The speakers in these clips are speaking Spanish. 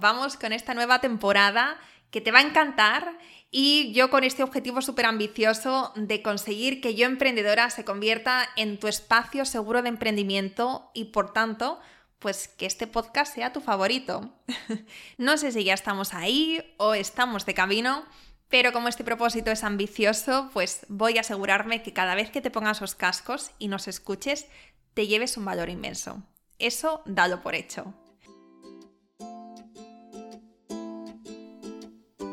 Vamos con esta nueva temporada que te va a encantar y yo con este objetivo súper ambicioso de conseguir que yo emprendedora se convierta en tu espacio seguro de emprendimiento y por tanto pues que este podcast sea tu favorito. no sé si ya estamos ahí o estamos de camino, pero como este propósito es ambicioso, pues voy a asegurarme que cada vez que te pongas los cascos y nos escuches, te lleves un valor inmenso. Eso dalo por hecho.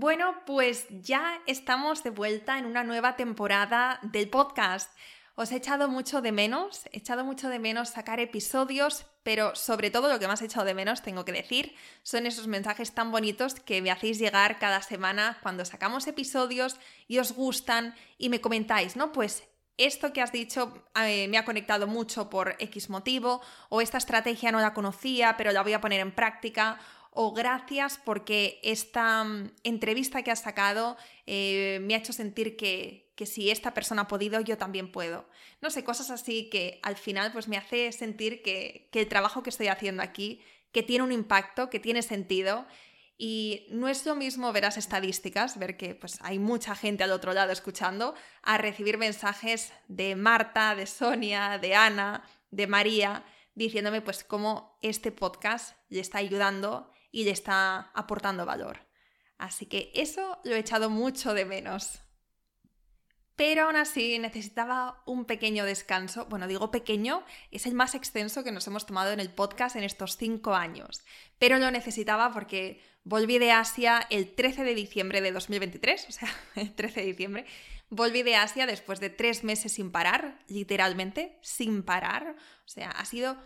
Bueno, pues ya estamos de vuelta en una nueva temporada del podcast. Os he echado mucho de menos, he echado mucho de menos sacar episodios, pero sobre todo lo que más he echado de menos, tengo que decir, son esos mensajes tan bonitos que me hacéis llegar cada semana cuando sacamos episodios y os gustan y me comentáis, ¿no? Pues esto que has dicho eh, me ha conectado mucho por X motivo, o esta estrategia no la conocía, pero la voy a poner en práctica, o gracias porque esta mm, entrevista que has sacado eh, me ha hecho sentir que, que si esta persona ha podido, yo también puedo. No sé, cosas así que al final pues me hace sentir que, el trabajo que estoy haciendo aquí, que tiene un impacto, que tiene sentido y no es lo mismo ver las estadísticas, ver que pues, hay mucha gente al otro lado escuchando, a recibir mensajes de Marta, de Sonia, de Ana, de María, diciéndome pues cómo este podcast le está ayudando y le está aportando valor. Así que eso lo he echado mucho de menos pero aún así necesitaba un pequeño descanso. Bueno, digo pequeño, es el más extenso que nos hemos tomado en el podcast en estos cinco años, pero lo necesitaba porque volví de Asia el 13 de diciembre de 2023, o sea, el 13 de diciembre, volví de Asia después de tres meses sin parar, literalmente, sin parar, o sea, ha sido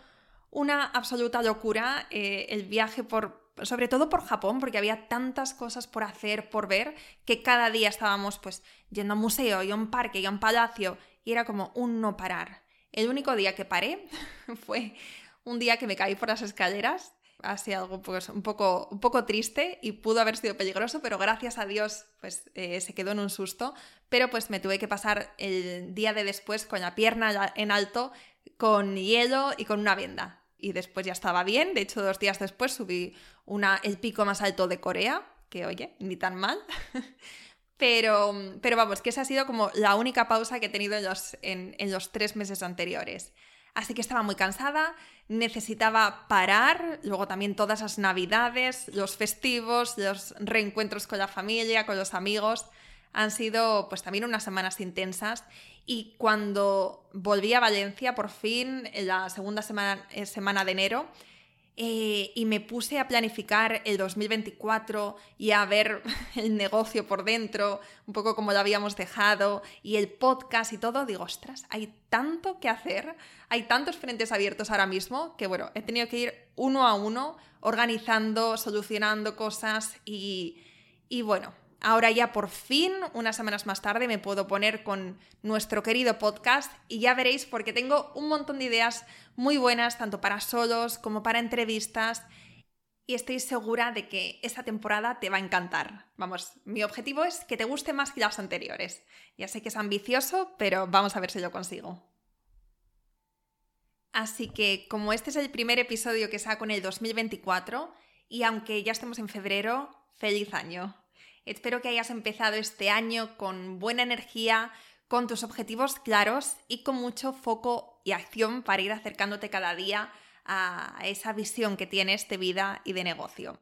una absoluta locura eh, el viaje por sobre todo por Japón, porque había tantas cosas por hacer, por ver, que cada día estábamos pues yendo a un museo, y a un parque, y a un palacio, y era como un no parar. El único día que paré fue un día que me caí por las escaleras, así algo pues, un, poco, un poco triste y pudo haber sido peligroso, pero gracias a Dios pues eh, se quedó en un susto, pero pues me tuve que pasar el día de después con la pierna en alto, con hielo y con una venda y después ya estaba bien. De hecho, dos días después subí una, el pico más alto de Corea, que oye, ni tan mal. pero, pero vamos, que esa ha sido como la única pausa que he tenido en los, en, en los tres meses anteriores. Así que estaba muy cansada, necesitaba parar, luego también todas las navidades, los festivos, los reencuentros con la familia, con los amigos. Han sido pues también unas semanas intensas. Y cuando volví a Valencia, por fin, en la segunda semana, eh, semana de enero, eh, y me puse a planificar el 2024 y a ver el negocio por dentro, un poco como lo habíamos dejado, y el podcast y todo, digo, ostras, hay tanto que hacer, hay tantos frentes abiertos ahora mismo que, bueno, he tenido que ir uno a uno organizando, solucionando cosas y, y bueno, Ahora ya por fin, unas semanas más tarde, me puedo poner con nuestro querido podcast y ya veréis porque tengo un montón de ideas muy buenas, tanto para solos como para entrevistas. Y estoy segura de que esta temporada te va a encantar. Vamos, mi objetivo es que te guste más que las anteriores. Ya sé que es ambicioso, pero vamos a ver si lo consigo. Así que como este es el primer episodio que saco en el 2024, y aunque ya estemos en febrero, feliz año. Espero que hayas empezado este año con buena energía, con tus objetivos claros y con mucho foco y acción para ir acercándote cada día a esa visión que tienes de vida y de negocio.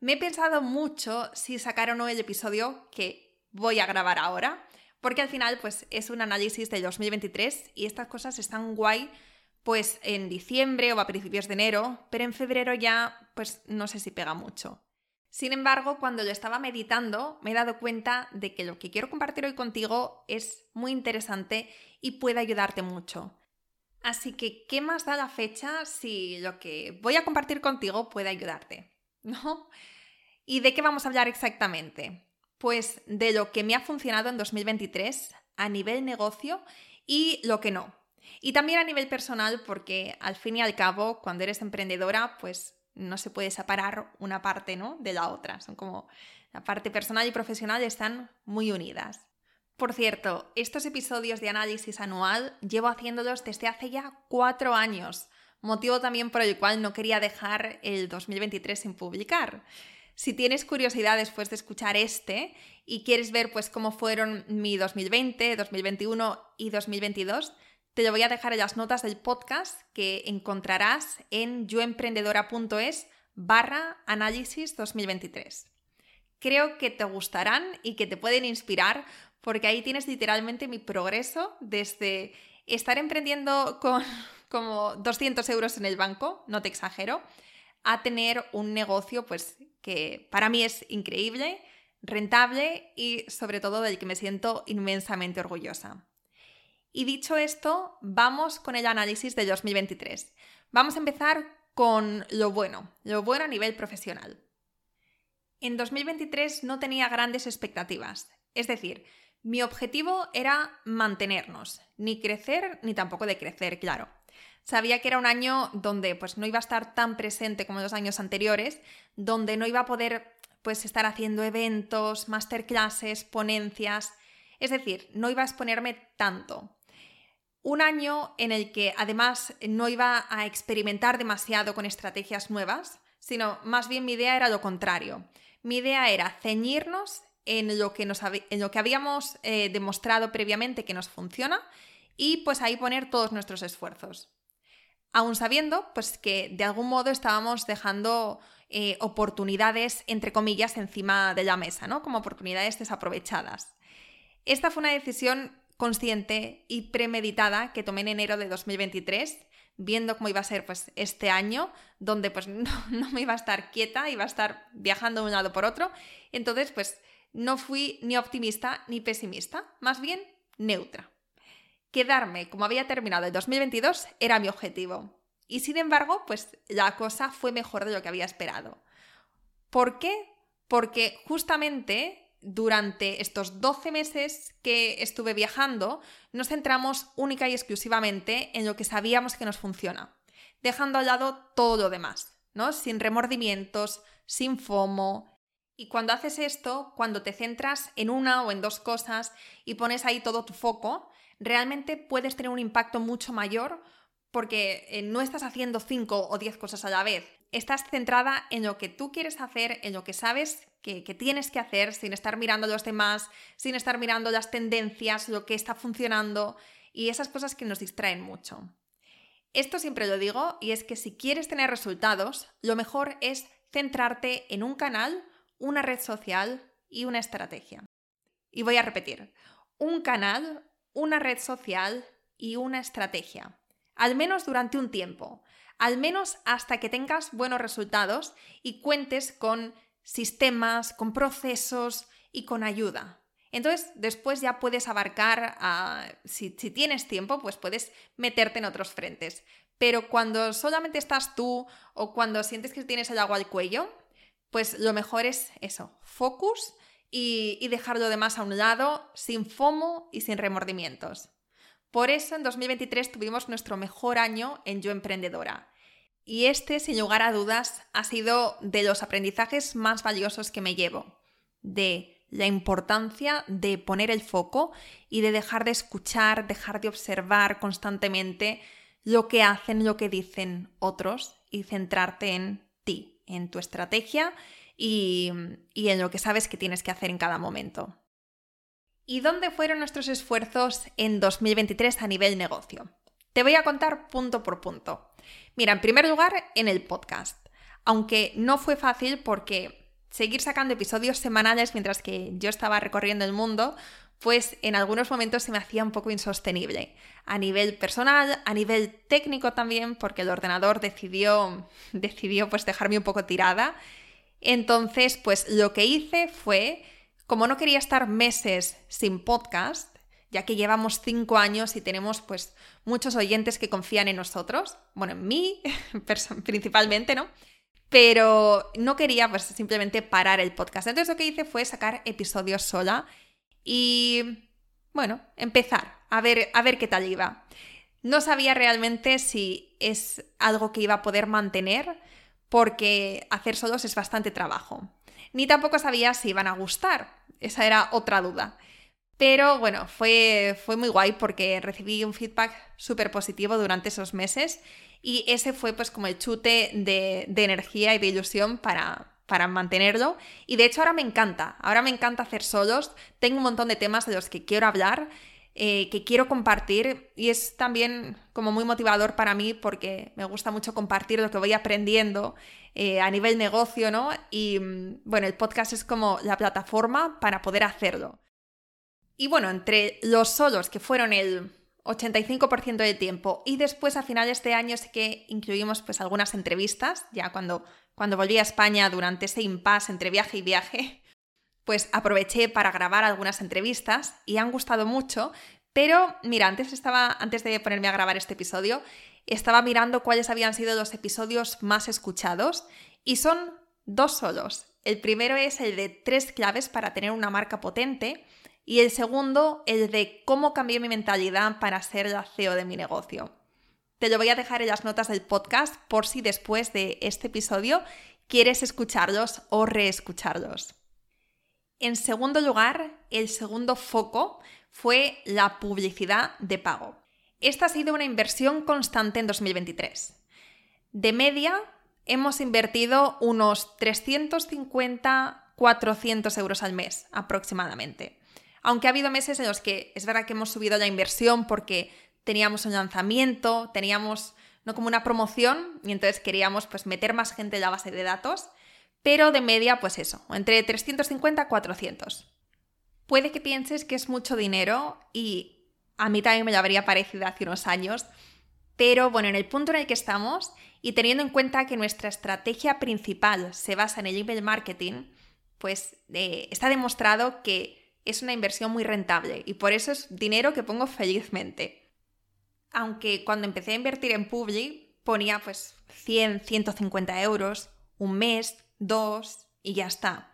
Me he pensado mucho si sacar o no el episodio que voy a grabar ahora, porque al final pues es un análisis del 2023 y estas cosas están guay pues en diciembre o a principios de enero, pero en febrero ya pues no sé si pega mucho. Sin embargo, cuando lo estaba meditando, me he dado cuenta de que lo que quiero compartir hoy contigo es muy interesante y puede ayudarte mucho. Así que, ¿qué más da la fecha si lo que voy a compartir contigo puede ayudarte? ¿No? ¿Y de qué vamos a hablar exactamente? Pues de lo que me ha funcionado en 2023 a nivel negocio y lo que no. Y también a nivel personal, porque al fin y al cabo, cuando eres emprendedora, pues no se puede separar una parte ¿no? de la otra. Son como la parte personal y profesional están muy unidas. Por cierto, estos episodios de análisis anual llevo haciéndolos desde hace ya cuatro años, motivo también por el cual no quería dejar el 2023 sin publicar. Si tienes curiosidad después de escuchar este y quieres ver pues cómo fueron mi 2020, 2021 y 2022, te voy a dejar en las notas del podcast que encontrarás en yoemprendedora.es barra análisis 2023. Creo que te gustarán y que te pueden inspirar porque ahí tienes literalmente mi progreso desde estar emprendiendo con como 200 euros en el banco, no te exagero, a tener un negocio pues que para mí es increíble, rentable y sobre todo del que me siento inmensamente orgullosa. Y dicho esto, vamos con el análisis de 2023. Vamos a empezar con lo bueno, lo bueno a nivel profesional. En 2023 no tenía grandes expectativas, es decir, mi objetivo era mantenernos, ni crecer ni tampoco decrecer, claro. Sabía que era un año donde pues no iba a estar tan presente como los años anteriores, donde no iba a poder pues estar haciendo eventos, masterclasses, ponencias, es decir, no iba a exponerme tanto. Un año en el que además no iba a experimentar demasiado con estrategias nuevas, sino más bien mi idea era lo contrario. Mi idea era ceñirnos en lo que, nos, en lo que habíamos eh, demostrado previamente que nos funciona y pues ahí poner todos nuestros esfuerzos. Aún sabiendo pues que de algún modo estábamos dejando eh, oportunidades, entre comillas, encima de la mesa, ¿no? Como oportunidades desaprovechadas. Esta fue una decisión consciente y premeditada que tomé en enero de 2023, viendo cómo iba a ser pues, este año, donde pues no, no, me iba a estar quieta, iba a estar viajando de un lado por otro. Entonces, pues no fui ni optimista ni pesimista, más bien neutra. Quedarme como había terminado el 2022 era mi objetivo. Y sin embargo, pues la cosa fue mejor de lo que había esperado. ¿Por qué? Porque justamente durante estos 12 meses que estuve viajando, nos centramos única y exclusivamente en lo que sabíamos que nos funciona, dejando al lado todo lo demás, ¿no? Sin remordimientos, sin FOMO. Y cuando haces esto, cuando te centras en una o en dos cosas y pones ahí todo tu foco, realmente puedes tener un impacto mucho mayor porque eh, no estás haciendo cinco o diez cosas a la vez. Estás centrada en lo que tú quieres hacer, en lo que sabes que, tienes que hacer, sin estar mirando a los demás, sin estar mirando las tendencias, lo que está funcionando y esas cosas que nos distraen mucho. Esto siempre lo digo y es que si quieres tener resultados, lo mejor es centrarte en un canal, una red social y una estrategia. Y voy a repetir, un canal, una red social y una estrategia al menos durante un tiempo, al menos hasta que tengas buenos resultados y cuentes con sistemas, con procesos y con ayuda. Entonces, después ya puedes abarcar, si, si, tienes tiempo, pues puedes meterte en otros frentes. Pero cuando solamente estás tú o cuando sientes que tienes el agua al cuello, pues lo mejor es eso, focus y, y dejar lo demás a un lado, sin FOMO y sin remordimientos. Por eso en 2023 tuvimos nuestro mejor año en Yo Emprendedora. Y este, sin lugar a dudas, ha sido de los aprendizajes más valiosos que me llevo. De la importancia de poner el foco y de dejar de escuchar, dejar de observar constantemente lo que hacen, lo que dicen otros y centrarte en ti, en tu estrategia y, y en lo que sabes que tienes que hacer en cada momento. ¿Y dónde fueron nuestros esfuerzos en 2023 a nivel negocio? Te voy a contar punto por punto. Mira, en primer lugar, en el podcast. Aunque no fue fácil porque seguir sacando episodios semanales mientras que yo estaba recorriendo el mundo, pues en algunos momentos se me hacía un poco insostenible. A nivel personal, a nivel técnico también, porque el ordenador decidió, decidió pues dejarme un poco tirada. Entonces, pues lo que hice fue, como no quería estar meses sin podcast, ya que llevamos cinco años y tenemos pues muchos oyentes que confían en nosotros, bueno, en mí principalmente, ¿no? Pero no quería pues simplemente parar el podcast. Entonces lo que hice fue sacar episodios sola y, bueno, empezar a ver, a ver qué tal iba. No sabía realmente si es algo que iba a poder mantener porque hacer solos es bastante trabajo. Ni tampoco sabía si iban a gustar. Esa era otra duda. Pero bueno, fue, fue muy guay porque recibí un feedback súper positivo durante esos meses y ese fue pues como el chute de, de energía y de ilusión para, para mantenerlo. Y de hecho ahora me encanta, ahora me encanta hacer solos, tengo un montón de temas de los que quiero hablar, eh, que quiero compartir y es también como muy motivador para mí porque me gusta mucho compartir lo que voy aprendiendo eh, a nivel negocio, ¿no? Y mm, bueno, el podcast es como la plataforma para poder hacerlo. Y bueno, entre los solos que fueron el 85% del tiempo y después a finales de año sí que incluimos pues algunas entrevistas, ya cuando cuando volví a España durante ese impasse entre viaje y viaje, pues aproveché para grabar algunas entrevistas y han gustado mucho, pero mira, antes estaba antes de ponerme a grabar este episodio, estaba mirando cuáles habían sido los episodios más escuchados y son dos solos. El primero es el de tres claves para tener una marca potente y el segundo el de cómo cambié mi mentalidad para ser la CEO de mi negocio. Te lo voy a dejar en las notas del podcast por si después de este episodio quieres escucharlos o reescucharlos. En segundo lugar, el segundo foco fue la publicidad de pago. Esta ha sido una inversión constante en 2023. De media, hemos invertido unos 350-400 euros al mes aproximadamente. Aunque ha habido meses en los que es verdad que hemos subido la inversión porque teníamos un lanzamiento, teníamos no como una promoción y entonces queríamos pues meter más gente en la base de datos, pero de media pues eso, entre 350 a 400. Puede que pienses que es mucho dinero y a mí también me lo habría parecido hace unos años, pero bueno, en el punto en el que estamos y teniendo en cuenta que nuestra estrategia principal se basa en el email marketing, pues eh, está demostrado que es una inversión muy rentable y por eso es dinero que pongo felizmente aunque cuando empecé a invertir en Publi ponía pues 100, 150 euros, un mes, dos y ya está.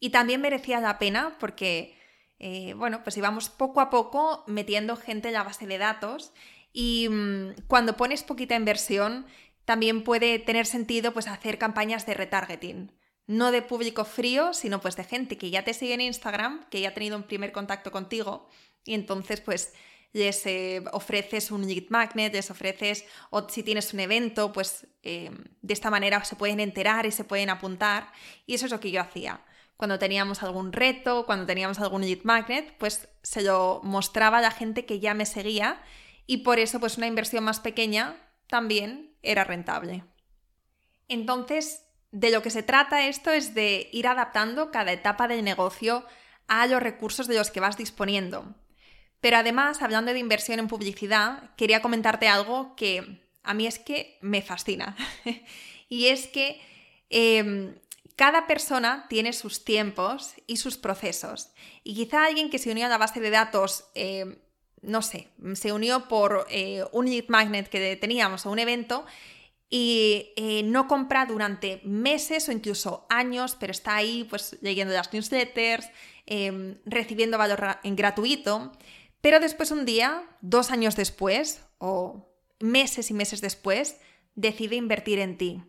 Y también merecía la pena porque, eh, bueno, pues íbamos poco a poco metiendo gente en la base de datos y mm, cuando pones poquita inversión también puede tener sentido pues hacer campañas de retargeting. No de público frío, sino pues de gente que ya te sigue en Instagram, que ya ha tenido un primer contacto contigo y entonces pues les eh, ofreces un lead magnet, les ofreces, o si tienes un evento, pues eh, de esta manera se pueden enterar y se pueden apuntar. Y eso es lo que yo hacía. Cuando teníamos algún reto, cuando teníamos algún lead magnet, pues se lo mostraba a la gente que ya me seguía y por eso pues una inversión más pequeña también era rentable. Entonces, de lo que se trata esto es de ir adaptando cada etapa del negocio a los recursos de los que vas disponiendo. Pero además, hablando de inversión en publicidad, quería comentarte algo que a mí es que me fascina. y es que em, cada persona tiene sus tiempos y sus procesos. Y quizá alguien que se unió a la base de datos, em, no sé, se unió por eh, un lead magnet que teníamos o un evento y eh, no compra durante meses o incluso años, pero está ahí pues leyendo las newsletters, em, recibiendo valor en gratuito. Pero después un día, dos años después, o meses y meses después, decide invertir en ti.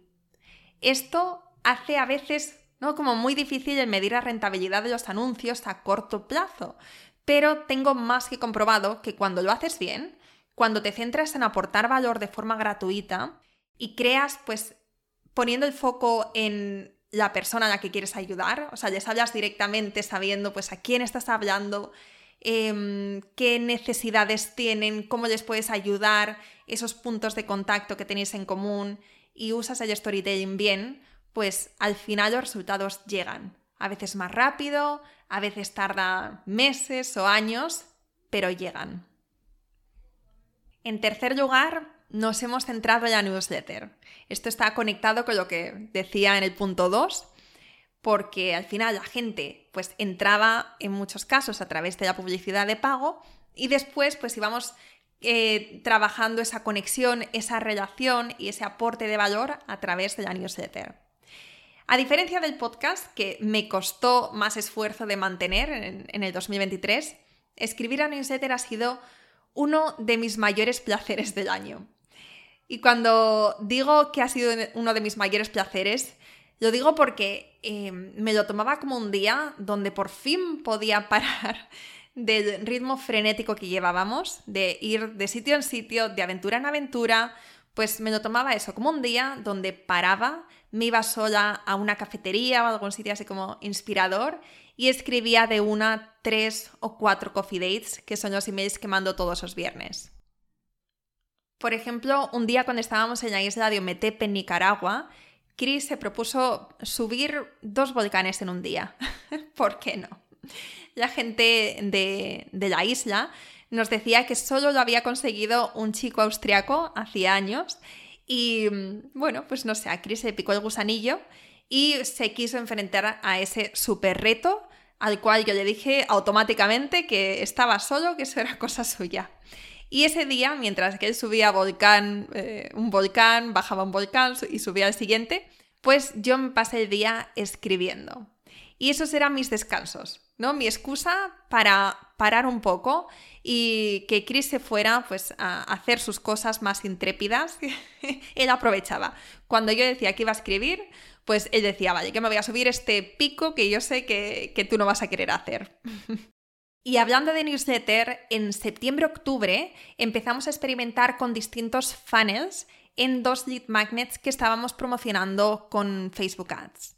Esto hace a veces ¿no? como muy difícil el medir la rentabilidad de los anuncios a corto plazo, pero tengo más que comprobado que cuando lo haces bien, cuando te centras en aportar valor de forma gratuita y creas, pues, poniendo el foco en la persona a la que quieres ayudar, o sea, les hablas directamente sabiendo, pues, a quién estás hablando, Em, qué necesidades tienen, cómo les puedes ayudar, esos puntos de contacto que tenéis en común y usas el storytelling bien, pues al final los resultados llegan. A veces más rápido, a veces tarda meses o años, pero llegan. En tercer lugar, nos hemos centrado en la newsletter. Esto está conectado con lo que decía en el punto 2, porque al final la gente pues entraba en muchos casos a través de la publicidad de pago y después pues íbamos eh, trabajando esa conexión, esa relación y ese aporte de valor a través de la newsletter. A diferencia del podcast, que me costó más esfuerzo de mantener en, en el 2023, escribir a newsletter ha sido uno de mis mayores placeres del año. Y cuando digo que ha sido uno de mis mayores placeres, lo digo porque eh, me lo tomaba como un día donde por fin podía parar del ritmo frenético que llevábamos, de ir de sitio en sitio, de aventura en aventura, pues me lo tomaba eso, como un día donde paraba, me iba sola a una cafetería o algún sitio así como inspirador y escribía de una, tres o cuatro coffee dates, que son los emails que mando todos los viernes. Por ejemplo, un día cuando estábamos en la isla de Ometepe, en Nicaragua, Chris se propuso subir dos volcanes en un día. ¿Por qué no? La gente de, la isla nos decía que solo lo había conseguido un chico austriaco hacía años y bueno, pues no sé, a Chris le picó el gusanillo y se quiso enfrentar a ese super reto al cual yo le dije automáticamente que estaba solo, que eso era cosa suya. Y ese día, mientras que él subía volcán, eh, un volcán, bajaba un volcán y subía al siguiente, pues yo me pasé el día escribiendo. Y esos eran mis descansos, ¿no? Mi excusa para parar un poco y que Chris se fuera pues a hacer sus cosas más intrépidas. él aprovechaba. Cuando yo decía que iba a escribir, pues él decía, vale, que me voy a subir este pico que yo sé que, que tú no vas a querer hacer. Y hablando de newsletter, en septiembre-octubre empezamos a experimentar con distintos funnels en dos lead magnets que estábamos promocionando con Facebook Ads.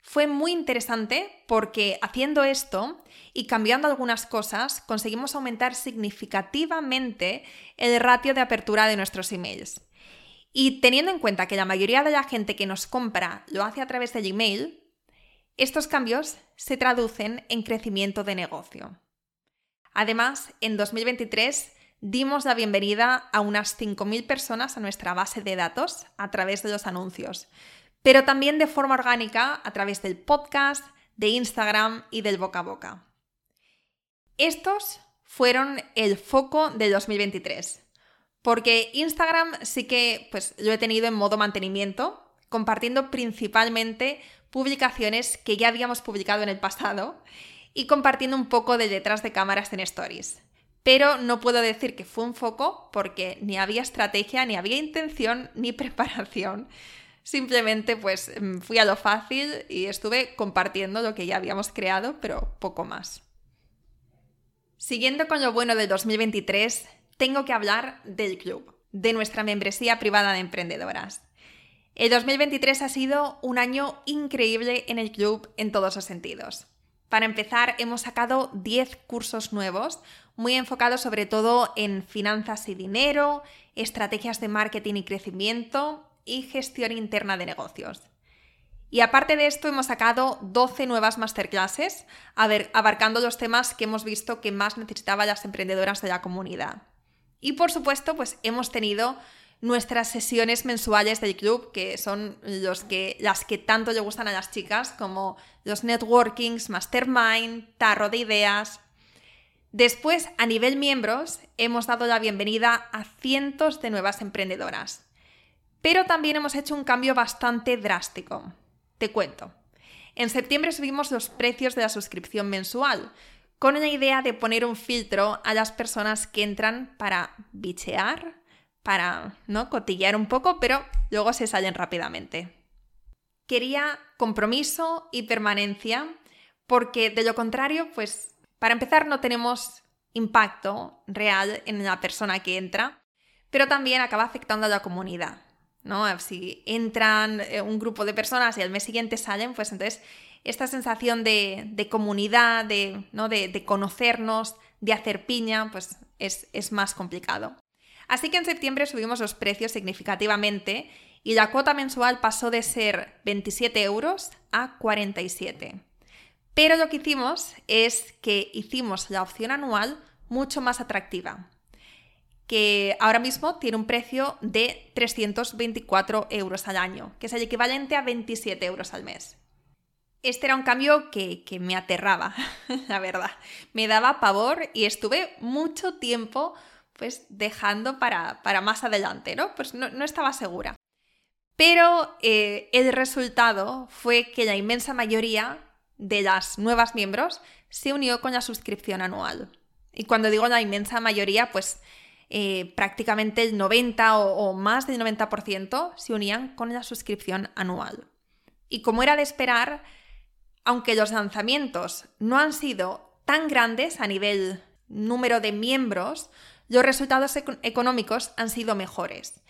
Fue muy interesante porque haciendo esto y cambiando algunas cosas conseguimos aumentar significativamente el ratio de apertura de nuestros emails. Y teniendo en cuenta que la mayoría de la gente que nos compra lo hace a través del email, estos cambios se traducen en crecimiento de negocio. Además, en 2023 dimos la bienvenida a unas 5.000 personas a nuestra base de datos a través de los anuncios, pero también de forma orgánica a través del podcast, de Instagram y del boca a boca. Estos fueron el foco de 2023, porque Instagram sí que pues, lo he tenido en modo mantenimiento, compartiendo principalmente publicaciones que ya habíamos publicado en el pasado y compartiendo un poco de detrás de cámaras en stories. Pero no puedo decir que fue un foco porque ni había estrategia, ni había intención, ni preparación. Simplemente pues mm, fui a lo fácil y estuve compartiendo lo que ya habíamos creado, pero poco más. Siguiendo con lo bueno del 2023, tengo que hablar del club, de nuestra membresía privada de emprendedoras. El 2023 ha sido un año increíble en el club en todos los sentidos. Para empezar, hemos sacado 10 cursos nuevos, muy enfocados sobre todo en finanzas y dinero, estrategias de marketing y crecimiento y gestión interna de negocios. Y aparte de esto, hemos sacado 12 nuevas masterclasses, abarcando los temas que hemos visto que más necesitaban las emprendedoras de la comunidad. Y por supuesto, pues hemos tenido nuestras sesiones mensuales del club, que son los que, las que tanto le gustan a las chicas, como los networkings, mastermind, tarro de ideas. Después, a nivel miembros, hemos dado la bienvenida a cientos de nuevas emprendedoras. Pero también hemos hecho un cambio bastante drástico. Te cuento. En septiembre subimos los precios de la suscripción mensual, con la idea de poner un filtro a las personas que entran para bichear, para ¿no? cotillear un poco, pero luego se salen rápidamente. Quería compromiso y permanencia, porque de lo contrario, pues para empezar no tenemos impacto real en la persona que entra, pero también acaba afectando a la comunidad. ¿no? Si entran eh, un grupo de personas y al mes siguiente salen, pues entonces esta sensación de, comunidad, de, ¿no? de, conocernos, de hacer piña, pues es, es más complicado. Así que en septiembre subimos los precios significativamente y la cuota mensual pasó de ser 27 euros a 47. Pero lo que hicimos es que hicimos la opción anual mucho más atractiva, que ahora mismo tiene un precio de 324 euros al año, que es el equivalente a 27 euros al mes. Este era un cambio que, me aterraba, la verdad. Me daba pavor y estuve mucho tiempo pues dejando para, más adelante, ¿no? Pues no, estaba segura. Pero eh, el resultado fue que la inmensa mayoría de las nuevas miembros se unió con la suscripción anual. Y cuando digo la inmensa mayoría, pues eh, prácticamente el 90 o, más del 90% se unían con la suscripción anual. Y como era de esperar, aunque los lanzamientos no han sido tan grandes a nivel número de miembros, los resultados económicos han sido mejores.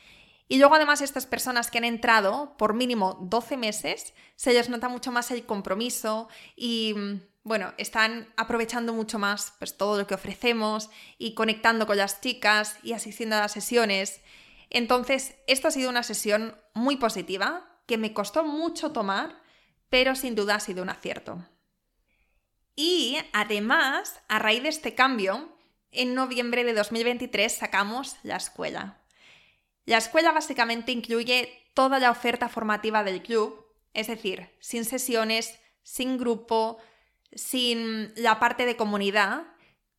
Y luego además estas personas que han entrado por mínimo 12 meses, se les nota mucho más el compromiso y bueno, están aprovechando mucho más pues, todo lo que ofrecemos y conectando con las chicas y asistiendo a las sesiones. Entonces, esto ha sido una sesión muy positiva que me costó mucho tomar, pero sin duda ha sido un acierto. Y además, a raíz de este cambio, en noviembre de 2023 sacamos la escuela. La escuela básicamente incluye toda la oferta formativa del club, es decir, sin sesiones, sin grupo, sin la parte de comunidad,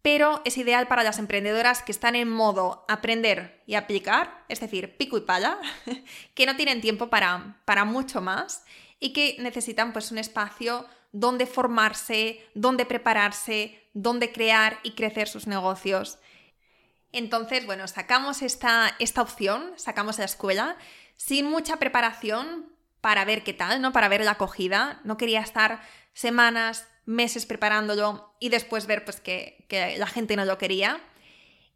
pero es ideal para las emprendedoras que están en modo aprender y aplicar, es decir, pico y pala, que no tienen tiempo para, para mucho más y que necesitan pues un espacio donde formarse, donde prepararse, donde crear y crecer sus negocios. Entonces, bueno, sacamos esta, esta opción, sacamos la escuela, sin mucha preparación para ver qué tal, ¿no? Para ver la acogida. No quería estar semanas, meses preparándolo y después ver pues, que, que la gente no lo quería.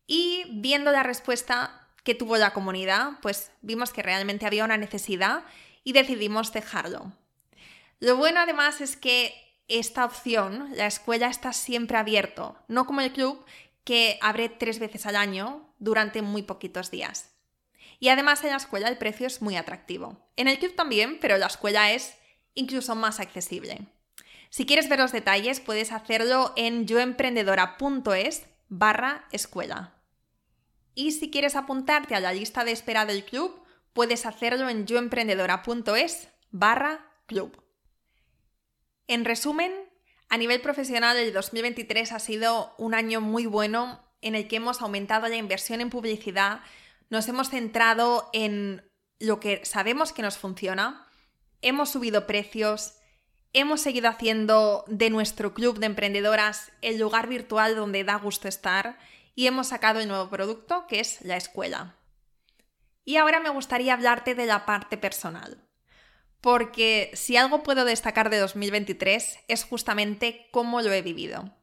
Y viendo la respuesta que tuvo la comunidad, pues vimos que realmente había una necesidad y decidimos dejarlo. Lo bueno además es que esta opción, la escuela está siempre abierto, no como el club que abre tres veces al año durante muy poquitos días. Y además en la escuela el precio es muy atractivo. En el club también, pero la escuela es incluso más accesible. Si quieres ver los detalles, puedes hacerlo en yoemprendedora.es barra escuela. Y si quieres apuntarte a la lista de espera del club, puedes hacerlo en yoemprendedora.es barra club. En resumen, a nivel profesional, el 2023 ha sido un año muy bueno en el que hemos aumentado la inversión en publicidad, nos hemos centrado en lo que sabemos que nos funciona, hemos subido precios, hemos seguido haciendo de nuestro club de emprendedoras el lugar virtual donde da gusto estar y hemos sacado el nuevo producto que es la escuela. Y ahora me gustaría hablarte de la parte personal porque si algo puedo destacar de 2023 es justamente cómo lo he vivido.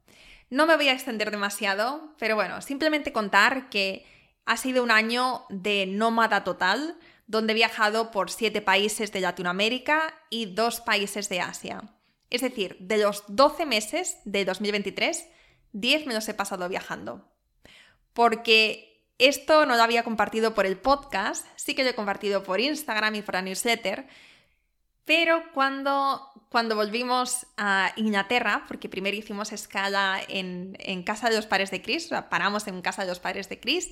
No me voy a extender demasiado, pero bueno, simplemente contar que ha sido un año de nómada total, donde he viajado por siete países de Latinoamérica y dos países de Asia. Es decir, de los 12 meses de 2023, 10 me los he pasado viajando. Porque esto no lo había compartido por el podcast, sí que lo he compartido por Instagram y por la newsletter, pero cuando, cuando volvimos a Inglaterra, porque primero hicimos escala en, casa de los padres de Chris, paramos en casa de los padres de Chris,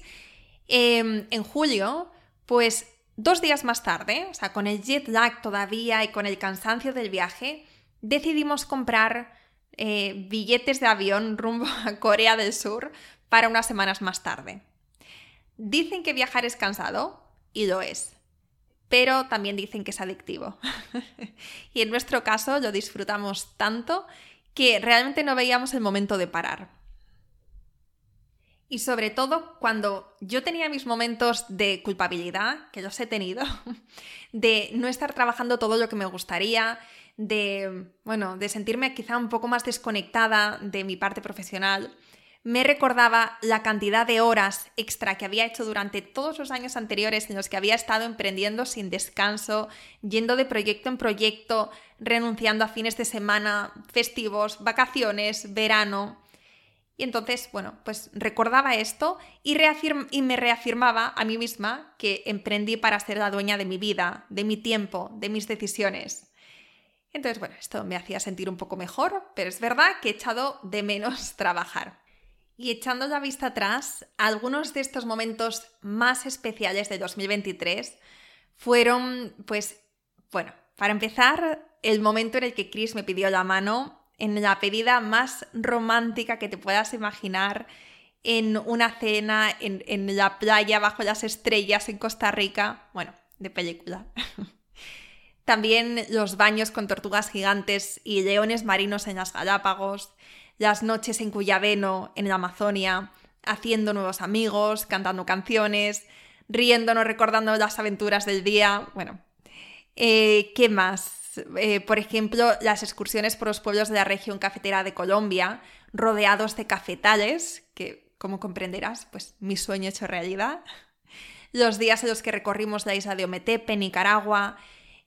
em, en julio, pues dos días más tarde, o sea, con el jet lag todavía y con el cansancio del viaje, decidimos comprar eh, billetes de avión rumbo a Corea del Sur para unas semanas más tarde. Dicen que viajar es cansado, y lo es pero también dicen que es adictivo. y en nuestro caso lo disfrutamos tanto que realmente no veíamos el momento de parar. Y sobre todo cuando yo tenía mis momentos de culpabilidad, que los he tenido, de no estar trabajando todo lo que me gustaría, de, bueno, de sentirme quizá un poco más desconectada de mi parte profesional, me recordaba la cantidad de horas extra que había hecho durante todos los años anteriores en los que había estado emprendiendo sin descanso, yendo de proyecto en proyecto, renunciando a fines de semana, festivos, vacaciones, verano. Y entonces, bueno, pues recordaba esto y, me reafirmaba a mí misma que emprendí para ser la dueña de mi vida, de mi tiempo, de mis decisiones. Entonces, bueno, esto me hacía sentir un poco mejor, pero es verdad que he echado de menos trabajar. Y echando la vista atrás, algunos de estos momentos más especiales de 2023 fueron, pues, bueno, para empezar, el momento en el que Chris me pidió la mano en la pedida más romántica que te puedas imaginar, en una cena, en, la playa, bajo las estrellas en Costa Rica, bueno, de película. También los baños con tortugas gigantes y leones marinos en las Galápagos, las noches en Cuyabeno, en la Amazonia, haciendo nuevos amigos, cantando canciones, riéndonos, recordando las aventuras del día. Bueno, eh, ¿qué más? Eh, por ejemplo, las excursiones por los pueblos de la región cafetera de Colombia, rodeados de cafetales, que, como comprenderás, pues mi sueño hecho realidad. Los días en los que recorrimos la isla de Ometepe, Nicaragua,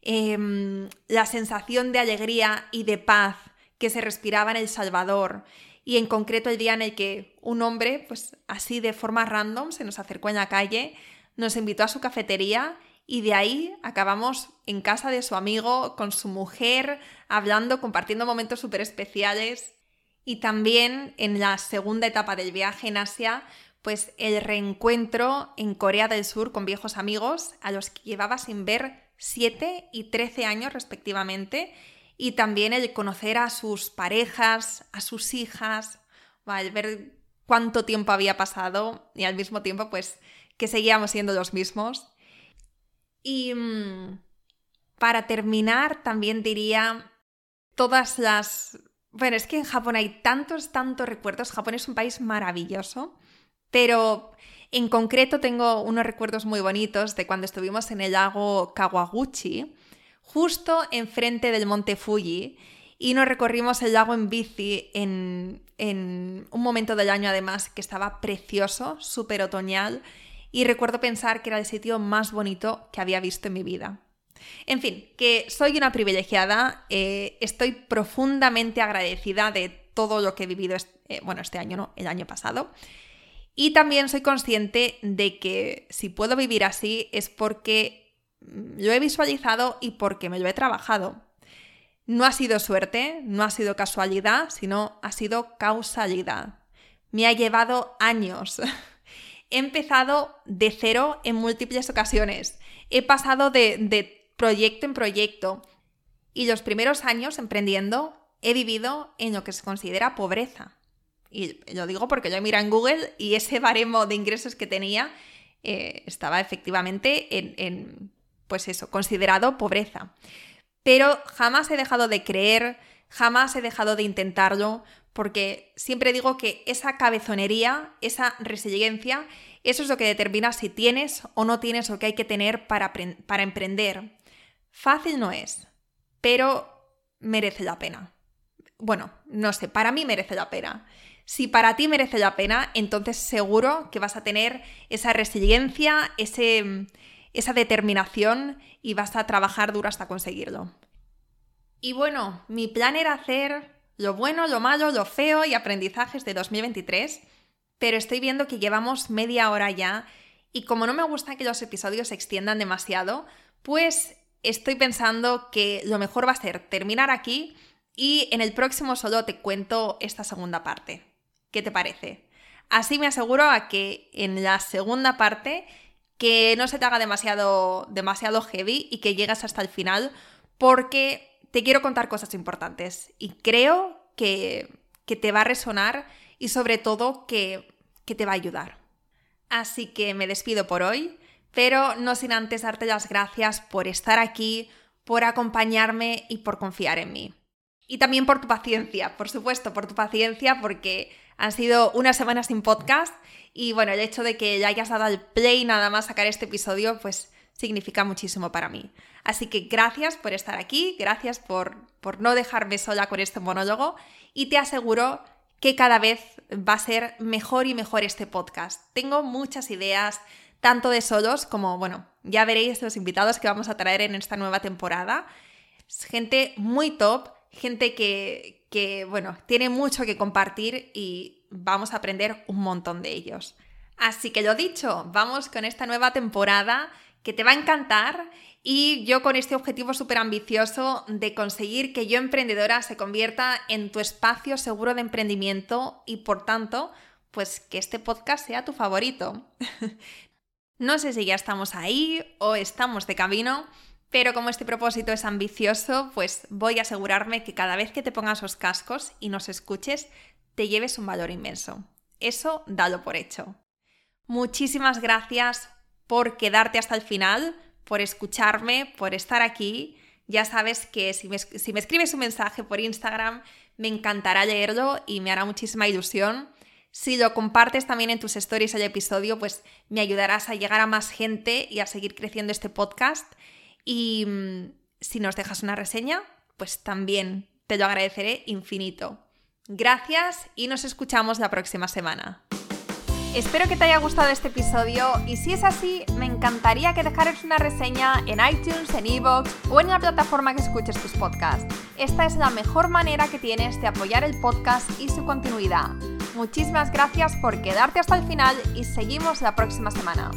em, la sensación de alegría y de paz que se respiraba en El Salvador, y en concreto el día en el que un hombre, pues así de forma random, se nos acercó en la calle, nos invitó a su cafetería y de ahí acabamos en casa de su amigo, con su mujer, hablando, compartiendo momentos súper especiales. Y también en la segunda etapa del viaje en Asia, pues el reencuentro en Corea del Sur con viejos amigos a los que llevaba sin ver 7 y 13 años respectivamente. Y también el conocer a sus parejas, a sus hijas, ver cuánto tiempo había pasado y al mismo tiempo pues que seguíamos siendo los mismos. Y mm, para terminar, también diría todas las... Bueno, es que en Japón hay tantos, tantos recuerdos. Japón es un país maravilloso, pero en concreto tengo unos recuerdos muy bonitos de cuando estuvimos en el lago Kawaguchi, justo enfrente del monte Fuji, y nos recorrimos el lago en bici en, un momento del año además que estaba precioso, súper otoñal, y recuerdo pensar que era el sitio más bonito que había visto en mi vida. En fin, que soy una privilegiada, eh, estoy profundamente agradecida de todo lo que he vivido, este, bueno, este año no, el año pasado. Y también soy consciente de que si puedo vivir así es porque lo he visualizado y porque me lo he trabajado. No ha sido suerte, no ha sido casualidad, sino ha sido causalidad. Me ha llevado años. he empezado de cero en múltiples ocasiones. He pasado de, proyecto en proyecto. Y los primeros años emprendiendo he vivido en lo que se considera pobreza. Y lo digo porque yo mira en Google y ese baremo de ingresos que tenía eh, estaba efectivamente en, en, pues eso, considerado pobreza. Pero jamás he dejado de creer, jamás he dejado de intentarlo, porque siempre digo que esa cabezonería, esa resiliencia, eso es lo que determina si tienes o no tienes lo que hay que tener para, para emprender. Fácil no es, pero merece la pena. Bueno, no sé, para mí merece la pena. Si para ti merece la pena, entonces seguro que vas a tener esa resiliencia, ese, esa determinación y vas a trabajar duro hasta conseguirlo. Y bueno, mi plan era hacer lo bueno, lo malo, lo feo y aprendizajes de 2023, pero estoy viendo que llevamos media hora ya y como no me gusta que los episodios se extiendan demasiado, pues estoy pensando que lo mejor va a ser terminar aquí y en el próximo solo te cuento esta segunda parte. ¿Qué te parece? Así me aseguro a que en la segunda parte que no se te haga demasiado, demasiado heavy y que llegues hasta el final porque te quiero contar cosas importantes y creo que, te va a resonar y sobre todo que, que te va a ayudar. Así que me despido por hoy, pero no sin antes darte las gracias por estar aquí, por acompañarme y por confiar en mí. Y también por tu paciencia, por supuesto, por tu paciencia, porque han sido unas semanas sin podcast y bueno, el hecho de que ya hayas dado al play nada más sacar este episodio, pues significa muchísimo para mí. Así que gracias por estar aquí, gracias por, por no dejarme sola con este monólogo y te aseguro que cada vez va a ser mejor y mejor este podcast. Tengo muchas ideas, tanto de solos como, bueno, ya veréis los invitados que vamos a traer en esta nueva temporada. gente muy top, gente que, que, bueno, tiene mucho que compartir y vamos a aprender un montón de ellos. Así que lo dicho, vamos con esta nueva temporada que te va a encantar y yo con este objetivo súper ambicioso de conseguir que Yo Emprendedora se convierta en tu espacio seguro de emprendimiento y por tanto, pues que este podcast sea tu favorito. no sé si ya estamos ahí o estamos de camino, pero como este propósito es ambicioso, pues voy a asegurarme que cada vez que te pongas los cascos y nos escuches, te lleves un valor inmenso. Eso dalo por hecho. Muchísimas gracias por quedarte hasta el final, por escucharme, por estar aquí. Ya sabes que si me, si me escribes un mensaje por Instagram, me encantará leerlo y me hará muchísima ilusión. Si lo compartes también en tus stories el episodio, pues me ayudarás a llegar a más gente y a seguir creciendo este podcast. Y mm, si nos dejas una reseña, pues también te lo agradeceré infinito. Gracias y nos escuchamos la próxima semana. Espero que te haya gustado este episodio y si es así, me encantaría que dejaras una reseña en iTunes, en Evox o en la plataforma que escuches tus podcasts. Esta es la mejor manera que tienes de apoyar el podcast y su continuidad. Muchísimas gracias por quedarte hasta el final y seguimos la próxima semana.